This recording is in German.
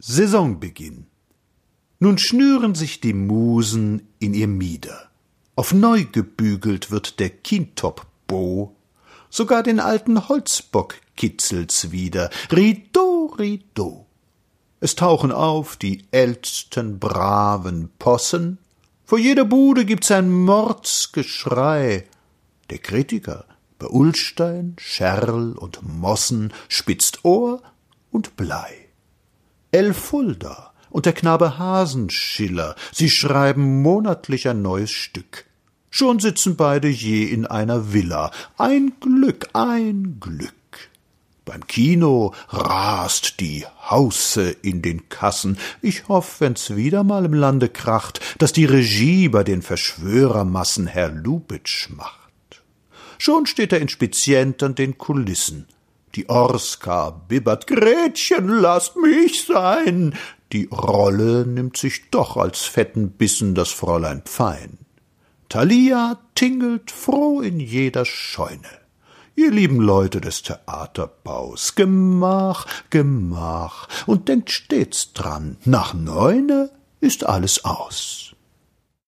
Saisonbeginn. Nun schnüren sich die Musen in ihr Mieder. Auf neu gebügelt wird der Kintop-Bo. Sogar den alten Holzbock kitzelt's wieder. Rido, rido. Es tauchen auf die ältsten braven Possen. Vor jeder Bude gibt's ein Mordsgeschrei. Der Kritiker bei Ulstein, Scherl und Mossen spitzt Ohr und Blei. Elfulda und der Knabe Hasenschiller, sie schreiben monatlich ein neues Stück. Schon sitzen beide je in einer Villa. Ein Glück, ein Glück. Beim Kino rast die Hausse in den Kassen. Ich hoff, wenn's wieder mal im Lande kracht, dass die Regie bei den Verschwörermassen Herr Lubitsch macht. Schon steht er inspizient an den Kulissen. Die Orska bibbert Gretchen, lasst mich sein. Die Rolle nimmt sich doch als fetten Bissen das Fräulein Pfein. Thalia tingelt froh in jeder Scheune. Ihr lieben Leute des Theaterbaus, Gemach, Gemach, und denkt stets dran, nach Neune ist alles aus.